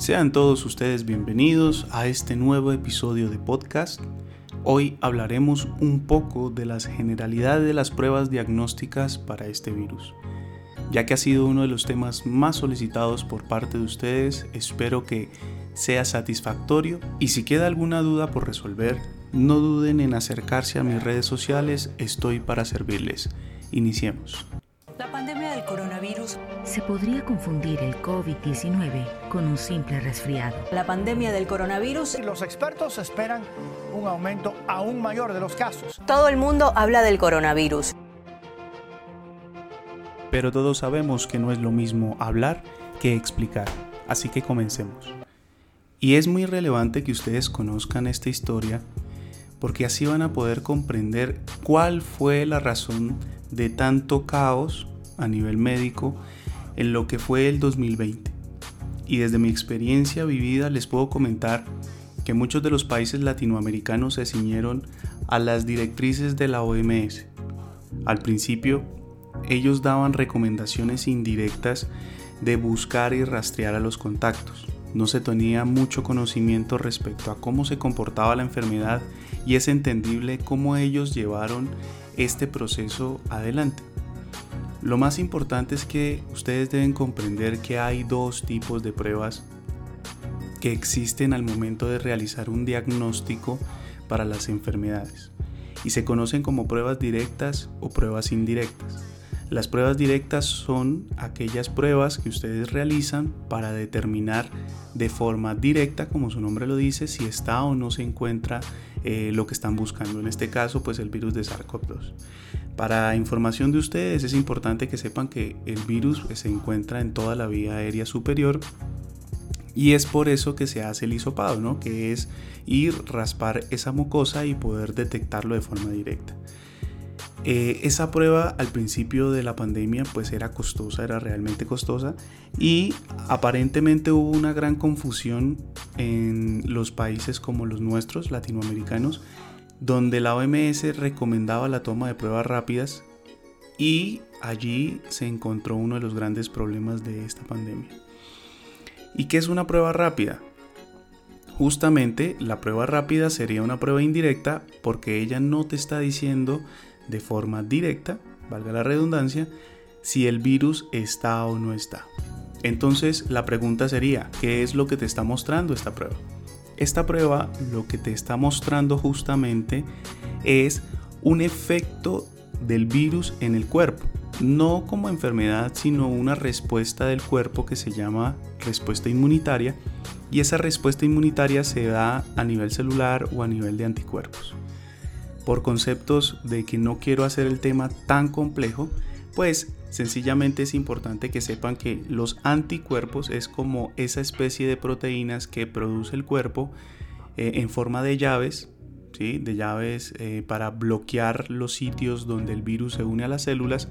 Sean todos ustedes bienvenidos a este nuevo episodio de podcast. Hoy hablaremos un poco de las generalidades de las pruebas diagnósticas para este virus. Ya que ha sido uno de los temas más solicitados por parte de ustedes, espero que sea satisfactorio y si queda alguna duda por resolver, no duden en acercarse a mis redes sociales, estoy para servirles. Iniciemos. Se podría confundir el COVID-19 con un simple resfriado. La pandemia del coronavirus, Los expertos esperan un aumento aún mayor de los casos. todo el mundo habla del coronavirus. Pero todos sabemos que no es lo mismo hablar que explicar, así que comencemos. Y es muy relevante que ustedes conozcan esta historia porque así van a poder comprender cuál fue la razón de tanto caos a nivel médico en lo que fue el 2020. Y desde mi experiencia vivida les puedo comentar que muchos de los países latinoamericanos se ciñeron a las directrices de la OMS. Al principio, ellos daban recomendaciones indirectas de buscar y rastrear a los contactos. No se tenía mucho conocimiento respecto a cómo se comportaba la enfermedad y es entendible cómo ellos llevaron este proceso adelante. Lo más importante es que ustedes deben comprender que hay dos tipos de pruebas que existen al momento de realizar un diagnóstico para las enfermedades y se conocen como pruebas directas o pruebas indirectas. Las pruebas directas son aquellas pruebas que ustedes realizan para determinar de forma directa, como su nombre lo dice, si está o no se encuentra eh, lo que están buscando. En este caso, pues el virus de SARS-CoV-2. Para información de ustedes es importante que sepan que el virus se encuentra en toda la vía aérea superior y es por eso que se hace el hisopado, ¿no? Que es ir, raspar esa mucosa y poder detectarlo de forma directa. Eh, esa prueba al principio de la pandemia pues era costosa, era realmente costosa y aparentemente hubo una gran confusión en los países como los nuestros, latinoamericanos, donde la OMS recomendaba la toma de pruebas rápidas y allí se encontró uno de los grandes problemas de esta pandemia. ¿Y qué es una prueba rápida? Justamente la prueba rápida sería una prueba indirecta porque ella no te está diciendo de forma directa, valga la redundancia, si el virus está o no está. Entonces la pregunta sería, ¿qué es lo que te está mostrando esta prueba? Esta prueba lo que te está mostrando justamente es un efecto del virus en el cuerpo. No como enfermedad, sino una respuesta del cuerpo que se llama respuesta inmunitaria. Y esa respuesta inmunitaria se da a nivel celular o a nivel de anticuerpos. Por conceptos de que no quiero hacer el tema tan complejo, pues sencillamente es importante que sepan que los anticuerpos es como esa especie de proteínas que produce el cuerpo eh, en forma de llaves, ¿sí? de llaves eh, para bloquear los sitios donde el virus se une a las células.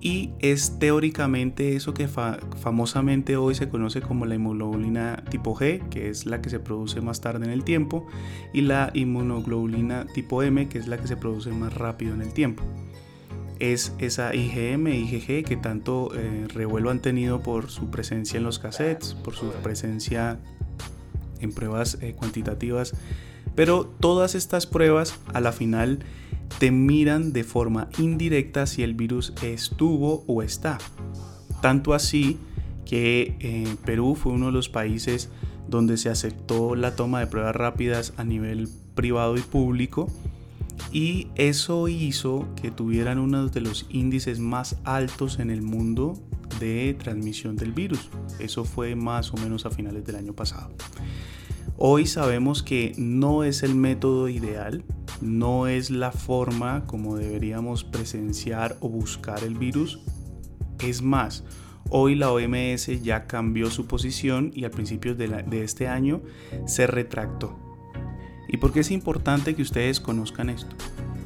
Y es teóricamente eso que fa famosamente hoy se conoce como la inmunoglobulina tipo G, que es la que se produce más tarde en el tiempo, y la inmunoglobulina tipo M, que es la que se produce más rápido en el tiempo es esa IgM, IgG que tanto eh, revuelo han tenido por su presencia en los cassettes, por su presencia en pruebas eh, cuantitativas. Pero todas estas pruebas a la final te miran de forma indirecta si el virus estuvo o está. Tanto así que eh, Perú fue uno de los países donde se aceptó la toma de pruebas rápidas a nivel privado y público y eso hizo que tuvieran uno de los índices más altos en el mundo de transmisión del virus. Eso fue más o menos a finales del año pasado. Hoy sabemos que no es el método ideal, no es la forma como deberíamos presenciar o buscar el virus. Es más, hoy la OMS ya cambió su posición y a principios de, de este año se retractó. ¿Y por qué es importante que ustedes conozcan esto?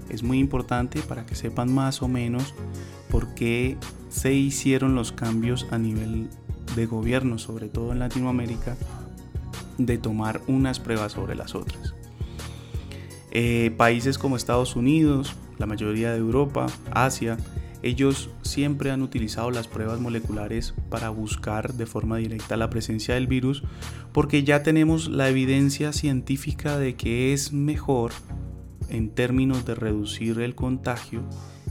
Es muy importante para que sepan más o menos por qué se hicieron los cambios a nivel de gobierno, sobre todo en Latinoamérica, de tomar unas pruebas sobre las otras. Eh, países como Estados Unidos, la mayoría de Europa, Asia, ellos siempre han utilizado las pruebas moleculares para buscar de forma directa la presencia del virus porque ya tenemos la evidencia científica de que es mejor en términos de reducir el contagio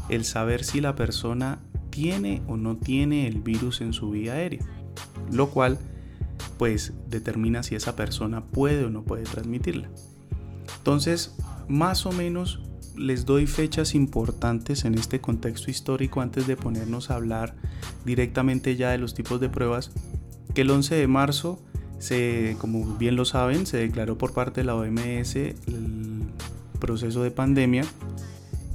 el saber si la persona tiene o no tiene el virus en su vía aérea, lo cual pues determina si esa persona puede o no puede transmitirla. Entonces, más o menos les doy fechas importantes en este contexto histórico antes de ponernos a hablar directamente ya de los tipos de pruebas, que el 11 de marzo, se, como bien lo saben, se declaró por parte de la OMS el proceso de pandemia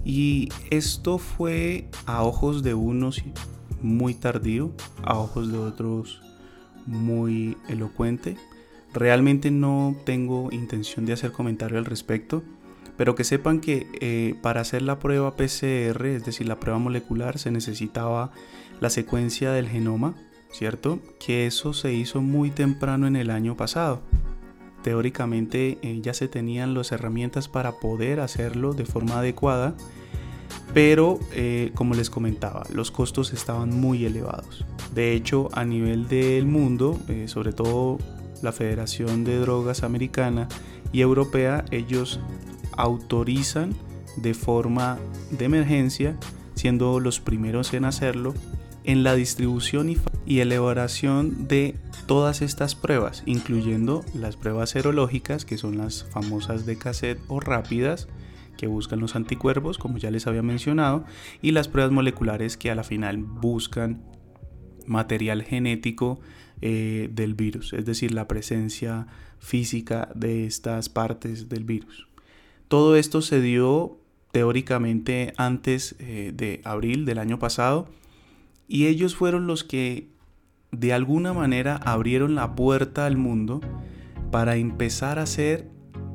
y esto fue a ojos de unos muy tardío, a ojos de otros muy elocuente. Realmente no tengo intención de hacer comentario al respecto, pero que sepan que eh, para hacer la prueba PCR, es decir, la prueba molecular, se necesitaba la secuencia del genoma, ¿cierto? Que eso se hizo muy temprano en el año pasado. Teóricamente eh, ya se tenían las herramientas para poder hacerlo de forma adecuada pero eh, como les comentaba, los costos estaban muy elevados. De hecho, a nivel del mundo, sobre todo la Federación de Drogas Americana y Europea, ellos autorizan de forma de emergencia, siendo los primeros en hacerlo, en la distribución y elaboración de todas estas pruebas, incluyendo las pruebas serológicas, que son las famosas de cassette o rápidas, que buscan los anticuerpos, como ya les había mencionado, y las pruebas moleculares que a la final buscan material genético eh, del virus, es decir, la presencia física de estas partes del virus. Todo esto se dio teóricamente antes eh, de abril del año pasado y ellos fueron los que de alguna manera abrieron la puerta al mundo para empezar a hacer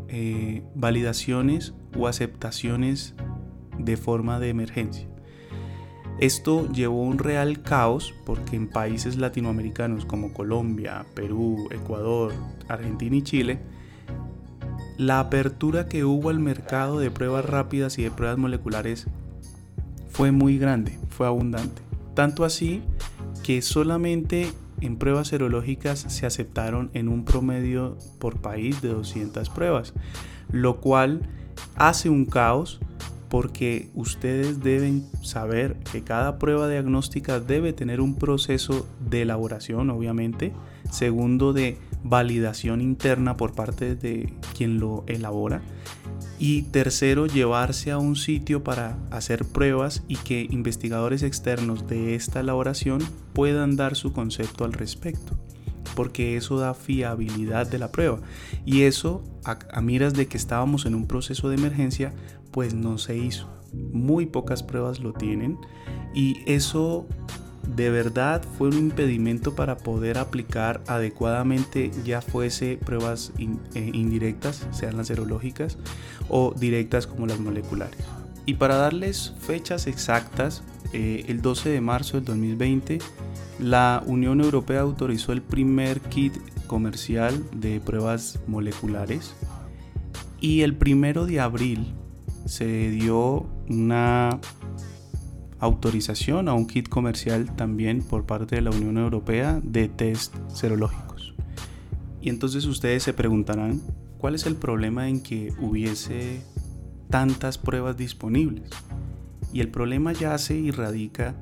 eh, validaciones o aceptaciones de forma de emergencia. Esto llevó a un real caos porque en países latinoamericanos como Colombia, Perú, Ecuador, Argentina y Chile, la apertura que hubo al mercado de pruebas rápidas y de pruebas moleculares fue muy grande, fue abundante. Tanto así que solamente en pruebas serológicas se aceptaron en un promedio por país de 200 pruebas, lo cual hace un caos porque ustedes deben saber que cada prueba diagnóstica debe tener un proceso de elaboración, obviamente, segundo de validación interna por parte de quien lo elabora y tercero llevarse a un sitio para hacer pruebas y que investigadores externos de esta elaboración puedan dar su concepto al respecto porque eso da fiabilidad de la prueba. Y eso, a, miras de que estábamos en un proceso de emergencia, pues no se hizo. Muy pocas pruebas lo tienen y eso de verdad fue un impedimento para poder aplicar adecuadamente ya fuese pruebas eh, indirectas, sean las serológicas, o directas como las moleculares. Y para darles fechas exactas, eh, el 12 de marzo del 2020 la Unión Europea autorizó el primer kit comercial de pruebas moleculares y el primero de abril se dio una autorización a un kit comercial también por parte de la Unión Europea de test serológicos. Y entonces ustedes se preguntarán, ¿cuál es el problema en que hubiese tantas pruebas disponibles? Y el problema yace y radica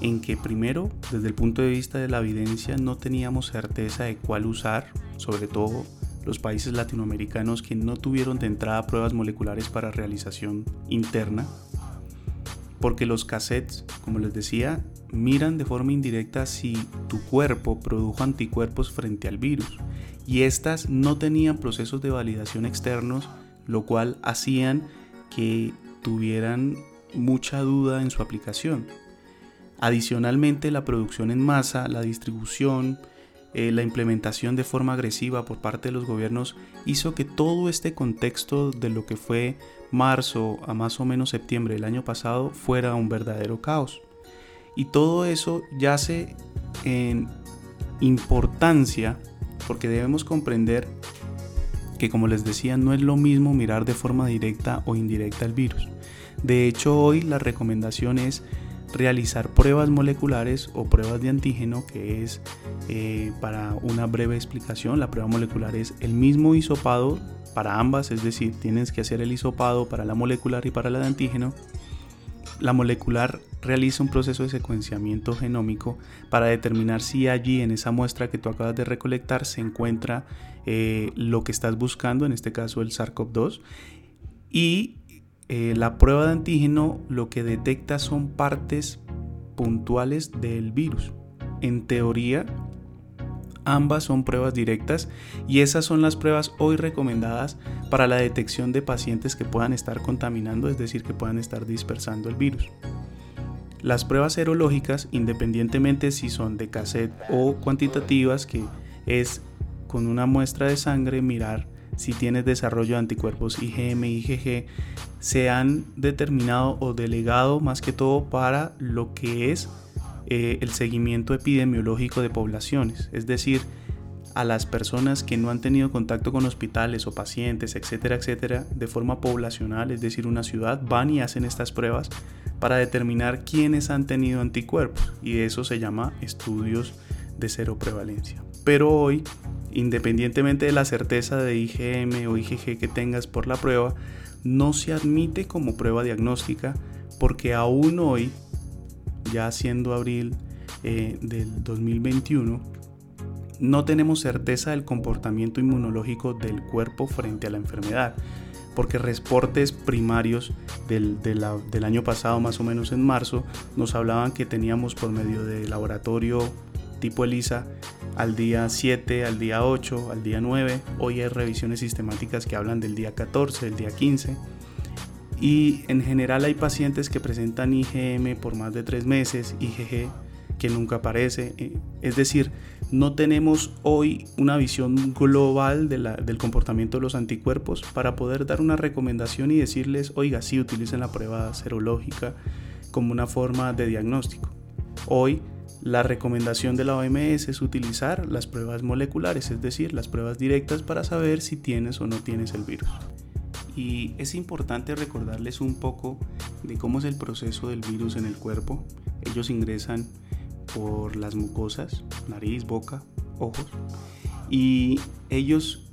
en que primero, desde el punto de vista de la evidencia, no teníamos certeza de cuál usar, sobre todo los países latinoamericanos que no tuvieron de entrada pruebas moleculares para realización interna, porque los cassettes, como les decía, miran de forma indirecta si tu cuerpo produjo anticuerpos frente al virus, y estas no tenían procesos de validación externos, lo cual hacían que tuvieran mucha duda en su aplicación. Adicionalmente, la producción en masa, la distribución, eh, la implementación de forma agresiva por parte de los gobiernos hizo que todo este contexto de lo que fue marzo a más o menos septiembre del año pasado fuera un verdadero caos. Y todo eso yace en importancia porque debemos comprender que como les decía no es lo mismo mirar de forma directa o indirecta el virus. De hecho hoy la recomendación es realizar pruebas moleculares o pruebas de antígeno, que es eh, para una breve explicación, la prueba molecular es el mismo hisopado para ambas, es decir, tienes que hacer el hisopado para la molecular y para la de antígeno. La molecular realiza un proceso de secuenciamiento genómico para determinar si allí en esa muestra que tú acabas de recolectar se encuentra eh, lo que estás buscando, en este caso el SARS-CoV-2, y eh, la prueba de antígeno lo que detecta son partes puntuales del virus. En teoría, ambas son pruebas directas y esas son las pruebas hoy recomendadas para la detección de pacientes que puedan estar contaminando, es decir, que puedan estar dispersando el virus. Las pruebas serológicas, independientemente si son de cassette o cuantitativas, que es con una muestra de sangre mirar si tienes desarrollo de anticuerpos IgM y IgG, se han determinado o delegado más que todo para lo que es eh, el seguimiento epidemiológico de poblaciones, es decir, a las personas que no han tenido contacto con hospitales o pacientes, etcétera, etcétera, de forma poblacional, es decir, una ciudad, van y hacen estas pruebas para determinar quiénes han tenido anticuerpos y eso se llama estudios de cero prevalencia. Pero hoy independientemente de la certeza de IgM o IgG que tengas por la prueba, no se admite como prueba diagnóstica porque aún hoy, ya siendo abril eh, del 2021, no tenemos certeza del comportamiento inmunológico del cuerpo frente a la enfermedad, porque reportes primarios del, del año pasado, más o menos en marzo, nos hablaban que teníamos por medio de laboratorio tipo ELISA al día 7, al día 8, al día 9. Hoy hay revisiones sistemáticas que hablan del día 14, del día 15. Y en general hay pacientes que presentan IgM por más de 3 meses, IgG que nunca aparece. Eh, es decir, no tenemos hoy una visión global del comportamiento de los anticuerpos para poder dar una recomendación y decirles, oiga, sí utilicen la prueba serológica como una forma de diagnóstico. Hoy la recomendación de la OMS es utilizar las pruebas moleculares, es decir, las pruebas directas para saber si tienes o no tienes el virus. Y es importante recordarles un poco de cómo es el proceso del virus en el cuerpo. Ellos ingresan por las mucosas, nariz, boca, ojos, y ellos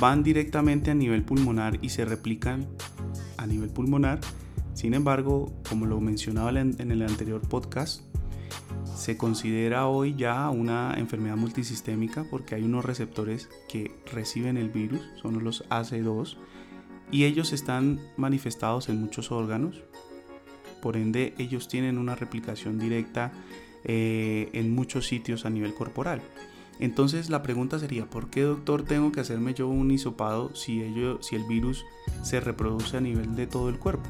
van directamente a nivel pulmonar y se replican a nivel pulmonar. Sin embargo, como lo mencionaba en el anterior podcast, se considera hoy ya una enfermedad multisistémica porque hay unos receptores que reciben el virus, son los AC2, y ellos están manifestados en muchos órganos, por ende ellos tienen una replicación directa eh, en muchos sitios a nivel corporal. Entonces la pregunta sería, ¿por qué doctor tengo que hacerme yo un hisopado si, ello, si el virus se reproduce a nivel de todo el cuerpo?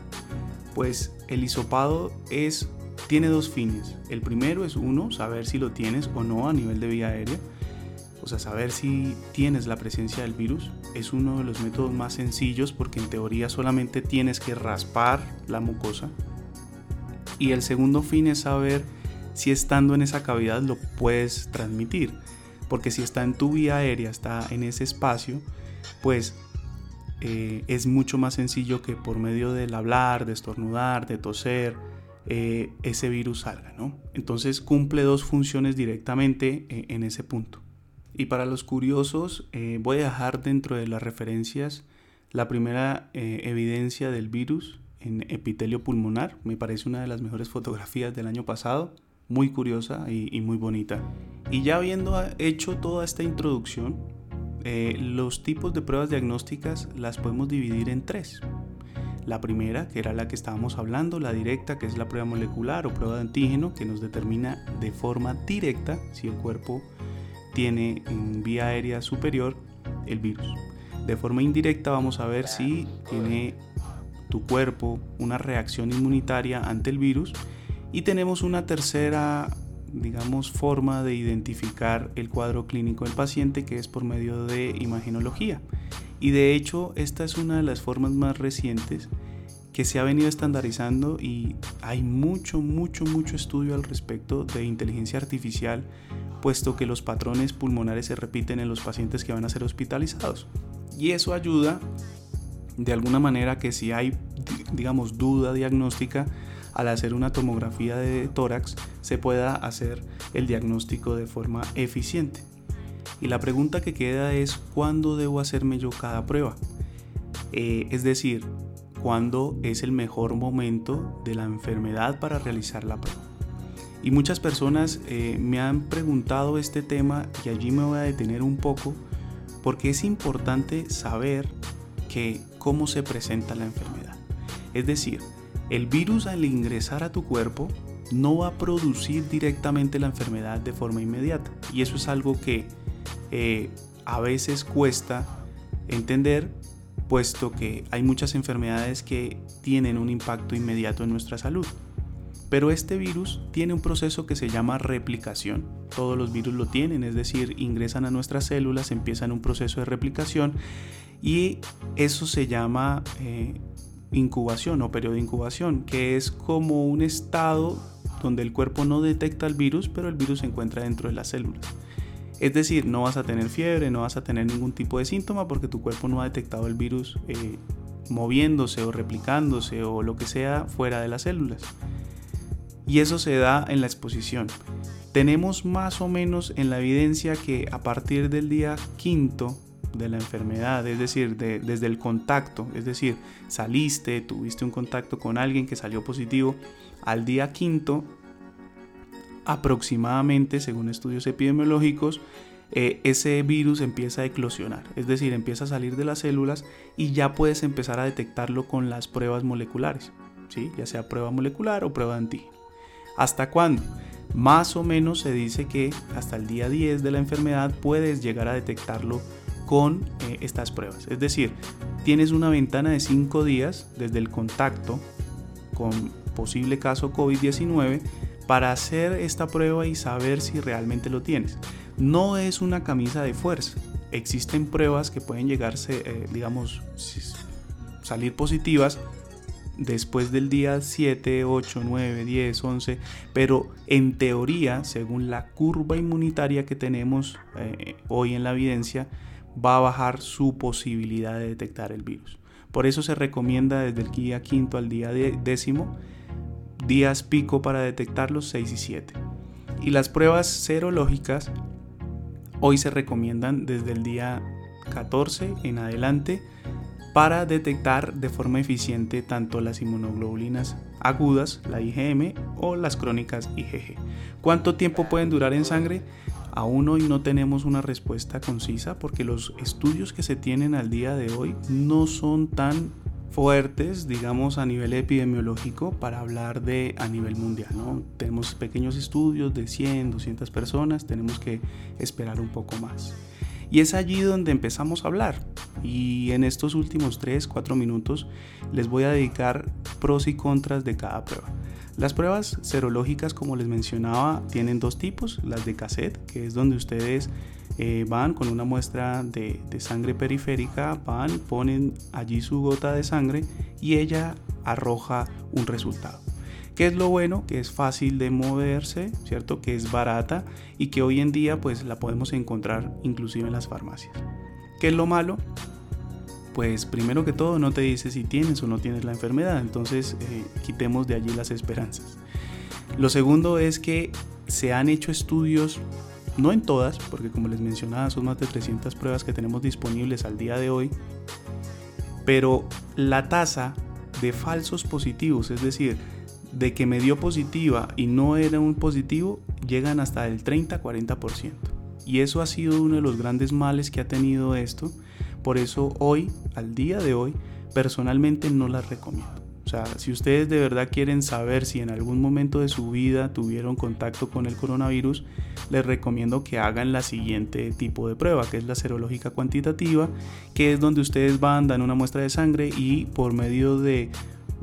Pues el hisopado es tiene dos fines. El primero es uno, saber si lo tienes o no a nivel de vía aérea. O sea, saber si tienes la presencia del virus es uno de los métodos más sencillos porque en teoría solamente tienes que raspar la mucosa. Y el segundo fin es saber si estando en esa cavidad lo puedes transmitir. Porque si está en tu vía aérea, está en ese espacio, pues eh, es mucho más sencillo que por medio del hablar, de estornudar, de toser, eh, ese virus salga, ¿no? Entonces cumple dos funciones directamente eh, en ese punto. Y para los curiosos, eh, voy a dejar dentro de las referencias la primera evidencia del virus en epitelio pulmonar. Me parece una de las mejores fotografías del año pasado, muy curiosa y, muy bonita. Y ya habiendo hecho toda esta introducción, los tipos de pruebas diagnósticas las podemos dividir en tres. La primera, que era la que estábamos hablando, la directa, que es la prueba molecular o prueba de antígeno, que nos determina de forma directa si el cuerpo tiene en vía aérea superior el virus. De forma indirecta vamos a ver si tiene tu cuerpo una reacción inmunitaria ante el virus y tenemos una tercera digamos forma de identificar el cuadro clínico del paciente que es por medio de imagenología y de hecho, esta es una de las formas más recientes que se ha venido estandarizando y hay mucho, mucho, mucho estudio al respecto de inteligencia artificial, puesto que los patrones pulmonares se repiten en los pacientes que van a ser hospitalizados. Y eso ayuda de alguna manera que si hay, digamos, duda diagnóstica, al hacer una tomografía de tórax se pueda hacer el diagnóstico de forma eficiente. Y la pregunta que queda es ¿cuándo debo hacerme yo cada prueba? Eh, es decir, ¿cuándo es el mejor momento de la enfermedad para realizar la prueba? Y muchas personas eh, me han preguntado este tema y allí me voy a detener un poco porque es importante saber que cómo se presenta la enfermedad. Es decir, el virus al ingresar a tu cuerpo no va a producir directamente la enfermedad de forma inmediata. Y eso es algo que eh, a veces cuesta entender, puesto que hay muchas enfermedades que tienen un impacto inmediato en nuestra salud. Pero este virus tiene un proceso que se llama replicación. Todos los virus lo tienen, es decir, ingresan a nuestras células, empiezan un proceso de replicación y eso se llama eh, incubación o periodo de incubación, que es como un estado donde el cuerpo no detecta el virus, pero el virus se encuentra dentro de las células. Es decir, no vas a tener fiebre, no vas a tener ningún tipo de síntoma porque tu cuerpo no ha detectado el virus eh, moviéndose o replicándose o lo que sea fuera de las células. Y eso se da en la exposición. Tenemos más o menos en la evidencia que a partir del día quinto de la enfermedad, es decir, desde el contacto, es decir, saliste, tuviste un contacto con alguien que salió positivo, al día quinto, aproximadamente, según estudios epidemiológicos, eh, ese virus empieza a eclosionar, es decir, empieza a salir de las células y ya puedes empezar a detectarlo con las pruebas moleculares, ¿sí? ya sea prueba molecular o prueba de antígeno. ¿Hasta cuándo? Más o menos se dice que hasta el día 10 de la enfermedad puedes llegar a detectarlo con eh, estas pruebas. Es decir, tienes una ventana de 5 días desde el contacto con posible caso COVID-19 para hacer esta prueba y saber si realmente lo tienes. No es una camisa de fuerza. Existen pruebas que pueden llegarse, eh, salir positivas después del día 7, 8, 9, 10, 11, pero en teoría, según la curva inmunitaria que tenemos eh, hoy en la evidencia, va a bajar su posibilidad de detectar el virus. Por eso se recomienda desde el día quinto al día décimo, días pico para detectarlos 6 y 7. Y las pruebas serológicas hoy se recomiendan desde el día 14 en adelante para detectar de forma eficiente tanto las inmunoglobulinas agudas, la IgM, o las crónicas IgG. ¿Cuánto tiempo pueden durar en sangre? Aún hoy no tenemos una respuesta concisa porque los estudios que se tienen al día de hoy no son tan fuertes, digamos, a nivel epidemiológico para hablar de a nivel mundial. ¿no? Tenemos pequeños estudios de 100, 200 personas, tenemos que esperar un poco más. Y es allí donde empezamos a hablar. Y en estos últimos 3, 4 minutos les voy a dedicar pros y contras de cada prueba. Las pruebas serológicas, como les mencionaba, tienen dos tipos. Las de cassette, que es donde ustedes eh, van con una muestra de, sangre periférica, van, ponen allí su gota de sangre y ella arroja un resultado. ¿Qué es lo bueno? Que es fácil de moverse, ¿cierto? Que es barata y que hoy en día pues la podemos encontrar inclusive en las farmacias. ¿Qué es lo malo? pues primero que todo no te dice si tienes o no tienes la enfermedad, entonces eh, quitemos de allí las esperanzas. Lo segundo es que se han hecho estudios, no en todas, porque como les mencionaba son más de 300 pruebas que tenemos disponibles al día de hoy, pero la tasa de falsos positivos, es decir, de que me dio positiva y no era un positivo, llegan hasta el 30-40%. Y eso ha sido uno de los grandes males que ha tenido esto por eso hoy, al día de hoy, personalmente no las recomiendo. O sea, si ustedes de verdad quieren saber si en algún momento de su vida tuvieron contacto con el coronavirus, les recomiendo que hagan la siguiente tipo de prueba, que es la serológica cuantitativa, que es donde ustedes van, dan una muestra de sangre y por medio de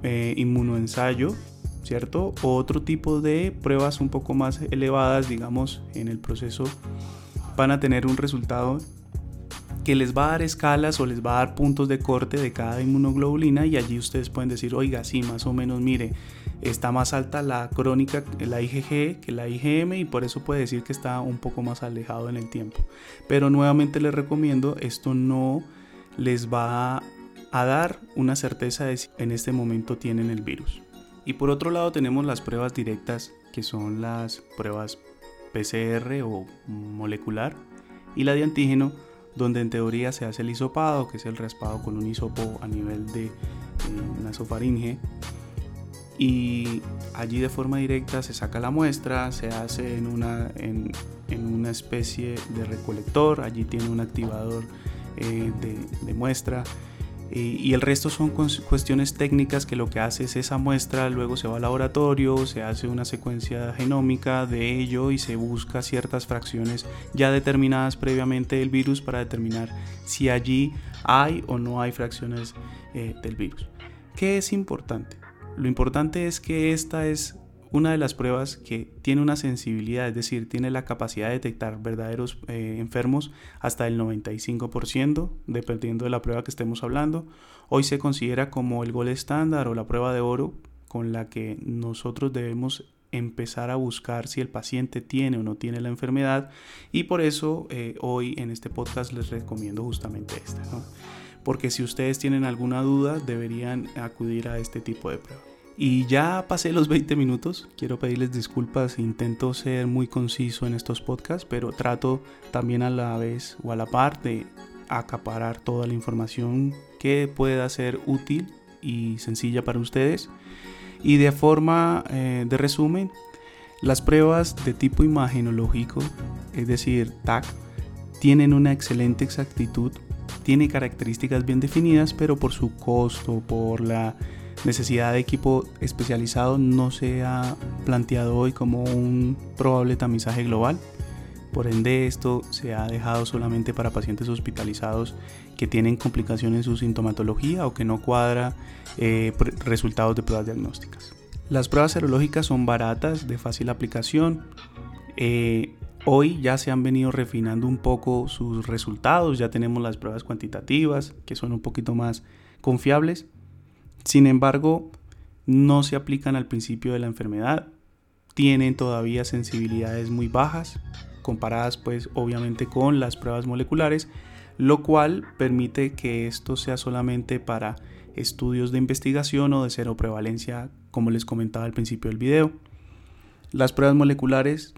eh, inmunoensayo, ¿cierto? O otro tipo de pruebas un poco más elevadas, digamos, en el proceso, van a tener un resultado que les va a dar escalas o les va a dar puntos de corte de cada inmunoglobulina y allí ustedes pueden decir, oiga, sí, más o menos, mire, está más alta la crónica, la IgG que la IgM y por eso puede decir que está un poco más alejado en el tiempo. Pero nuevamente les recomiendo, esto no les va a dar una certeza de si en este momento tienen el virus. Y por otro lado tenemos las pruebas directas, que son las pruebas PCR o molecular, y la de antígeno, donde en teoría se hace el hisopado, que es el raspado con un hisopo a nivel de eh, nasofaringe. Y allí de forma directa se saca la muestra, se hace en una, en, una especie de recolector, allí tiene un activador eh, de, de muestra y el resto son cuestiones técnicas que lo que hace es esa muestra, luego se va al laboratorio, se hace una secuencia genómica de ello y se busca ciertas fracciones ya determinadas previamente del virus para determinar si allí hay o no hay fracciones eh, del virus. ¿Qué es importante? Lo importante es que esta es una de las pruebas que tiene una sensibilidad, es decir, tiene la capacidad de detectar verdaderos eh, enfermos hasta el 95%, dependiendo de la prueba que estemos hablando. Hoy se considera como el gol estándar o la prueba de oro con la que nosotros debemos empezar a buscar si el paciente tiene o no tiene la enfermedad y por eso eh, hoy en este podcast les recomiendo justamente esta, porque si ustedes tienen alguna duda deberían acudir a este tipo de prueba. Y ya pasé los 20 minutos, quiero pedirles disculpas, intento ser muy conciso en estos podcasts, pero trato también a la vez o a la par de acaparar toda la información que pueda ser útil y sencilla para ustedes. Y de forma eh, de resumen, las pruebas de tipo imagenológico, es decir, TAC, tienen una excelente exactitud, tiene características bien definidas, pero por su costo, por la necesidad de equipo especializado no se ha planteado hoy como un probable tamizaje global. Por ende, esto se ha dejado solamente para pacientes hospitalizados que tienen complicaciones en su sintomatología o que no cuadra eh, resultados de pruebas diagnósticas. Las pruebas serológicas son baratas, de fácil aplicación. Eh, hoy ya se han venido refinando un poco sus resultados, ya tenemos las pruebas cuantitativas que son un poquito más confiables sin embargo, no se aplican al principio de la enfermedad, tienen todavía sensibilidades muy bajas, comparadas pues obviamente con las pruebas moleculares, lo cual permite que esto sea solamente para estudios de investigación o de cero prevalencia, como les comentaba al principio del video. Las pruebas moleculares,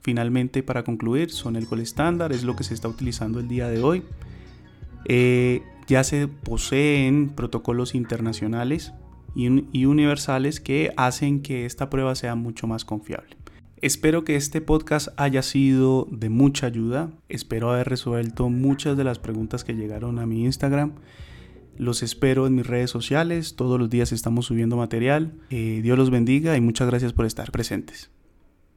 finalmente para concluir, son el gol estándar, es lo que se está utilizando el día de hoy. Eh, ya se poseen protocolos internacionales y, universales que hacen que esta prueba sea mucho más confiable. Espero que este podcast haya sido de mucha ayuda. Espero haber resuelto muchas de las preguntas que llegaron a mi Instagram. Los espero en mis redes sociales. Todos los días estamos subiendo material. Eh, Dios los bendiga y muchas gracias por estar presentes.